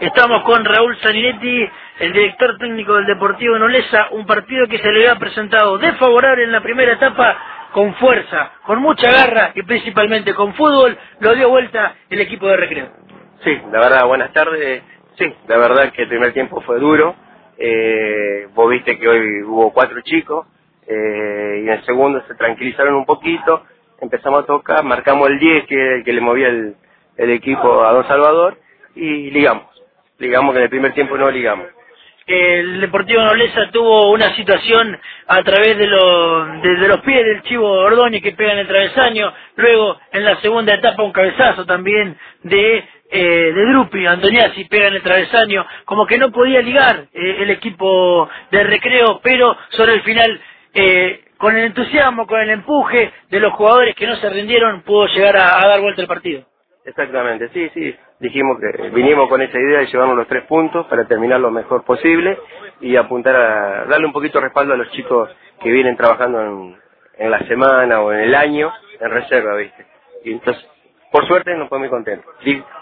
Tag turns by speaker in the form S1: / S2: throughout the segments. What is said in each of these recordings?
S1: Estamos con Raúl Saninetti, el director técnico del Deportivo Nolesa, un partido que se le había presentado desfavorable en la primera etapa con fuerza, con mucha garra y principalmente con fútbol, lo dio vuelta el equipo de recreo.
S2: Sí, la verdad, buenas tardes. Sí, la verdad que el primer tiempo fue duro. Eh, vos viste que hoy hubo cuatro chicos eh, y en el segundo se tranquilizaron un poquito. Empezamos a tocar, marcamos el 10 que, le movía el equipo a Don Salvador y ligamos ligamos que en el primer tiempo no ligamos.
S1: El Deportivo Nobleza tuvo una situación a través de, de, los pies del Chivo Ordóñez que pega en el travesaño, luego en la segunda etapa un cabezazo también de eh, de Drupi, Antoniazzi pega en el travesaño, como que no podía ligar eh, el equipo de recreo, pero sobre el final, eh, con el entusiasmo, con el empuje de los jugadores que no se rindieron, pudo llegar a dar vuelta el partido.
S2: Exactamente, sí, sí. Dijimos que vinimos con esa idea de llevarnos los tres puntos para terminar lo mejor posible y apuntar a darle un poquito de respaldo a los chicos que vienen trabajando en, en la semana o en el año en reserva, ¿viste? Y entonces, por suerte nos fue muy contentos.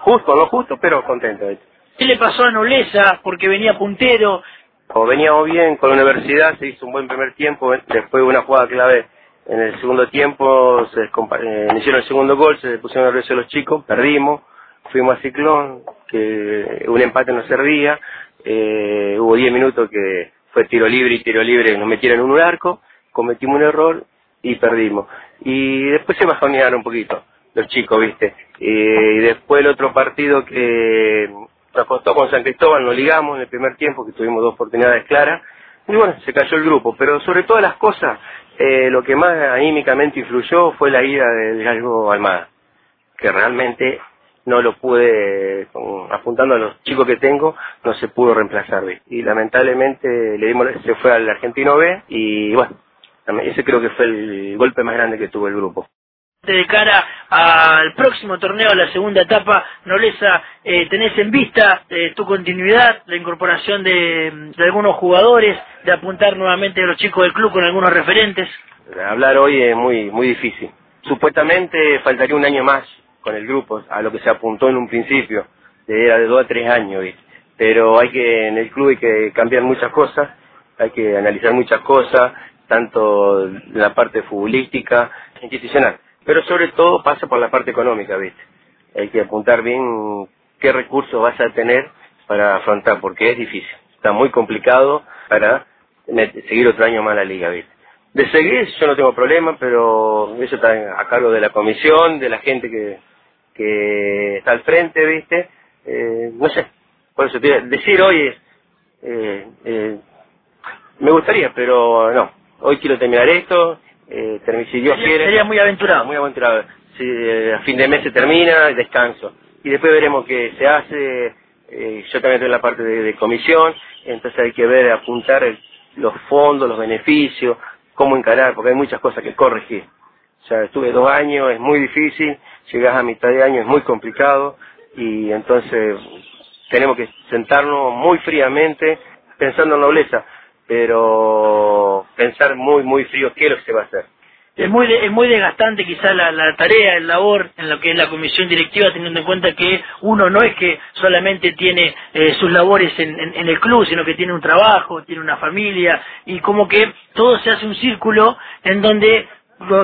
S2: Justo, no justo, pero contentos.
S1: ¿Qué le pasó a Noleza? Porque venía puntero.
S2: O veníamos bien con la universidad, se hizo un buen primer tiempo, después una jugada clave en el segundo tiempo se eh, hicieron el segundo gol, se pusieron nerviosos los chicos, perdimos, fuimos a Ciclón, que un empate no servía, eh, hubo 10 minutos que fue tiro libre y tiro libre, nos metieron en un arco, cometimos un error y perdimos. Y después se bajonearon un poquito los chicos, ¿viste? y después el otro partido que nos con San Cristóbal, nos ligamos en el primer tiempo, que tuvimos dos oportunidades claras, y bueno, se cayó el grupo, pero sobre todas las cosas, eh, lo que más anímicamente influyó fue la ida del Galgo Almada, que realmente no lo pude, apuntando a los chicos que tengo, no se pudo reemplazar. Y lamentablemente le dimos, se fue al Argentino B y bueno, ese creo que fue el golpe más grande que tuvo el grupo
S1: de cara al próximo torneo, la segunda etapa, Noleza, eh, tenés en vista eh, tu continuidad, la incorporación de, algunos jugadores, de apuntar nuevamente a los chicos del club con algunos referentes.
S2: Hablar hoy es muy muy difícil. Supuestamente faltaría un año más con el grupo, a lo que se apuntó en un principio, era de dos a tres años, pero hay que en el club hay que cambiar muchas cosas, hay que analizar muchas cosas, tanto la parte futbolística, institucional pero sobre todo pasa por la parte económica, ¿viste? Hay que apuntar bien qué recursos vas a tener para afrontar, porque es difícil. Está muy complicado para seguir otro año más la liga, ¿viste? De seguir yo no tengo problema, pero eso está a cargo de la comisión, de la gente que, que está al frente, ¿viste? Eh, no sé, por eso te decir hoy es, eh, eh, me gustaría, pero no, hoy quiero terminar esto, eh, si Dios quiere.
S1: Sería muy aventurado.
S2: Muy aventurado. Si eh, a fin de mes se termina, descanso. Y después veremos qué se hace. Eh, yo también estoy en la parte de, comisión, entonces hay que ver, apuntar los fondos, los beneficios, cómo encarar, porque hay muchas cosas que corregir. O sea, estuve dos años, es muy difícil, llegas a mitad de año, es muy complicado, y entonces tenemos que sentarnos muy fríamente, pensando en nobleza pero pensar muy, muy frío qué es lo que se va a hacer.
S1: Es muy, es muy desgastante quizá la, la tarea, el labor en lo que es la comisión directiva, teniendo en cuenta que uno no es que solamente tiene eh, sus labores en, en, el club, sino que tiene un trabajo, tiene una familia, y como que todo se hace un círculo en donde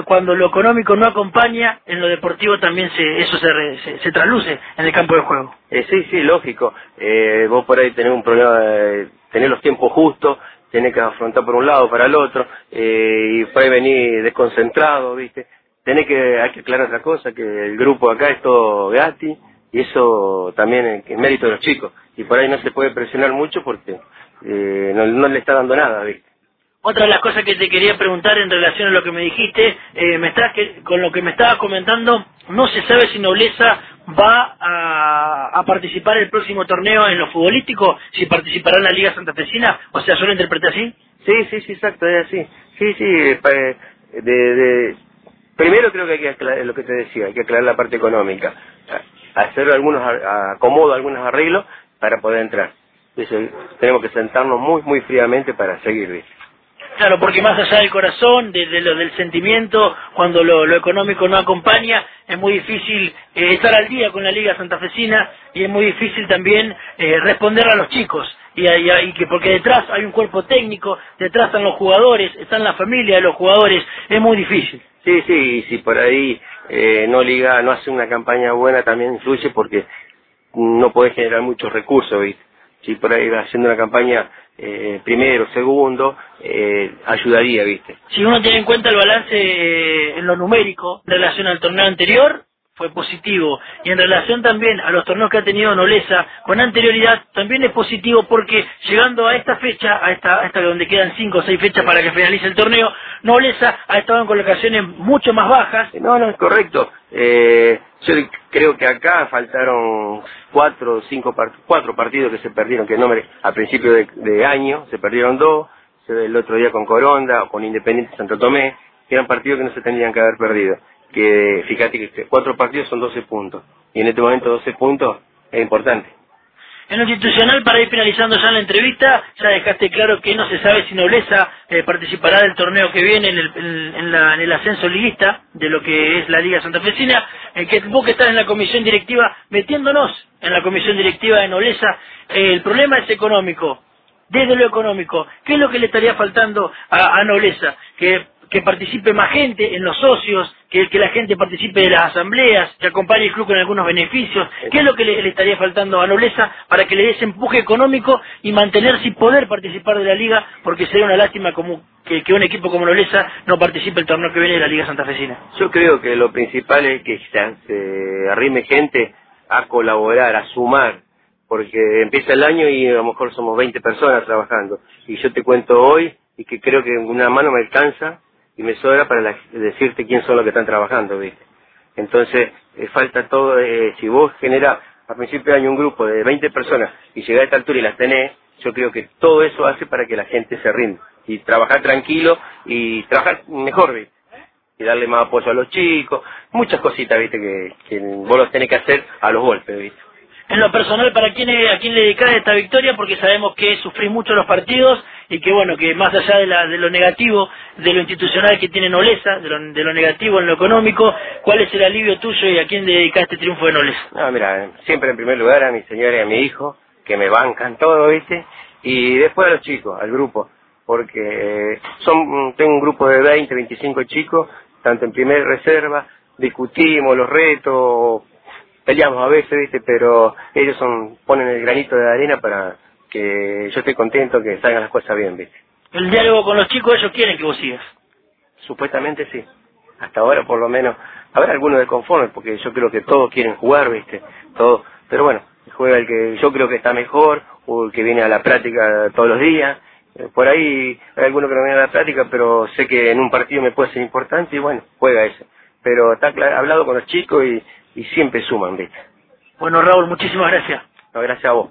S1: cuando lo económico no acompaña, en lo deportivo también se, eso se, se, trasluce en el campo de juego.
S2: Eh, sí, sí, lógico. Eh, vos por ahí tenés un problema de tener los tiempos justos, tiene que afrontar por un lado para el otro eh, y puede venir desconcentrado, ¿viste? Tiene que, hay que aclarar otra cosa, que el grupo acá es todo gratis y eso también es mérito de los chicos. Y por ahí no se puede presionar mucho porque eh, no, le está dando nada, ¿viste?
S1: Otra de las cosas que te quería preguntar en relación a lo que me dijiste, eh, me estás que, con lo que me estabas comentando, no se sabe si Nobleza va a, participar el próximo torneo en lo futbolístico, si participará en la Liga Santa Fecina, o sea, ¿yo lo interpreté así?
S2: Sí, sí, sí, exacto, es así. Sí, sí, de, de, primero creo que hay que aclarar lo que te decía, hay que aclarar la parte económica, hacer algunos acomodo, algunos arreglos para poder entrar. tenemos que sentarnos muy, muy fríamente para seguir, ¿viste?
S1: Claro, porque más allá del corazón, de, lo del sentimiento, cuando lo, económico no acompaña, es muy difícil eh, estar al día con la Liga Santafesina y es muy difícil también eh, responder a los chicos. Y, y, que porque detrás hay un cuerpo técnico, detrás están los jugadores, están la familia de los jugadores, es muy difícil.
S2: Sí, sí, y si por ahí eh, no liga, no hace una campaña buena también influye porque no puede generar muchos recursos, ¿viste? Si por ahí va haciendo una campaña eh, primero, segundo, eh, ayudaría, ¿viste?
S1: Si uno tiene en cuenta el balance eh, en lo numérico en relación al torneo anterior, fue positivo. Y en relación también a los torneos que ha tenido Nolesa con anterioridad, también es positivo porque llegando a esta fecha, a esta, a esta donde quedan cinco o seis fechas para que finalice el torneo, Nolesa ha estado en colocaciones mucho más bajas.
S2: No, no, es correcto. Eh, yo creo que acá faltaron cuatro, cinco, cuatro partidos que se perdieron, que no me, a principio de, año se perdieron dos, el otro día con Coronda o con Independiente Santo Tomé, que eran partidos que no se tendrían que haber perdido que fíjate que cuatro partidos son 12 puntos. Y en este momento 12 puntos es importante.
S1: En lo institucional, para ir finalizando ya la entrevista, ya dejaste claro que no se sabe si Nobleza eh, participará del torneo que viene en el, en, el ascenso liguista de lo que es la Liga Santafesina, eh, que vos que estás en la comisión directiva, metiéndonos en la comisión directiva de Nobleza, el problema es económico. Desde lo económico, ¿qué es lo que le estaría faltando a, a Nobleza? Que que participe más gente en los socios, que, que la gente participe de las asambleas, que acompañe el club con algunos beneficios. ¿Qué es lo que le, estaría faltando a Nobleza para que le dé ese empuje económico y mantenerse y poder participar de la liga? Porque sería una lástima como que, un equipo como Nobleza no participe el torneo que viene de la Liga Santafesina.
S2: Yo creo que lo principal es que se arrime gente a colaborar, a sumar, porque empieza el año y a lo mejor somos 20 personas trabajando. Y yo te cuento hoy y que creo que una mano me alcanza y me sobra para decirte quién son los que están trabajando, ¿viste? Entonces, eh, falta todo, eh, si vos generás a principio de año un grupo de 20 personas y llegás a esta altura y las tenés, yo creo que todo eso hace para que la gente se rinda y trabajar tranquilo y trabajar mejor, ¿viste? Y darle más apoyo a los chicos, muchas cositas, ¿viste? Que, que vos los tenés que hacer a los golpes, ¿viste?
S1: En lo personal, ¿para quién, a quién le dedicás esta victoria? Porque sabemos que sufrís mucho los partidos y que bueno, que más allá de, la, de lo negativo, de lo institucional que tiene Nolesa, de lo, de lo negativo en lo económico, ¿cuál es el alivio tuyo y a quién dedicas este triunfo de Nolesa?
S2: No, mira, siempre en primer lugar a mi señora y a mi hijo, que me bancan todo, ¿viste? Y después a los chicos, al grupo, porque son tengo un grupo de 20, 25 chicos, tanto en primera reserva, discutimos los retos, peleamos a veces, ¿viste? Pero ellos son, ponen el granito de arena para que yo esté contento, que salgan las cosas bien, ¿viste?
S1: El diálogo con los chicos, ellos quieren que vos sigas.
S2: Supuestamente sí. Hasta ahora, por lo menos, habrá algunos de conforme, porque yo creo que todos quieren jugar, ¿viste? Todo. Pero bueno, juega el que yo creo que está mejor, o el que viene a la práctica todos los días. Eh, por ahí hay alguno que no viene a la práctica, pero sé que en un partido me puede ser importante y bueno, juega ese. Pero está hablado con los chicos y y siempre suman, ¿viste?
S1: Bueno, Raúl, muchísimas gracias.
S2: No, gracias a vos.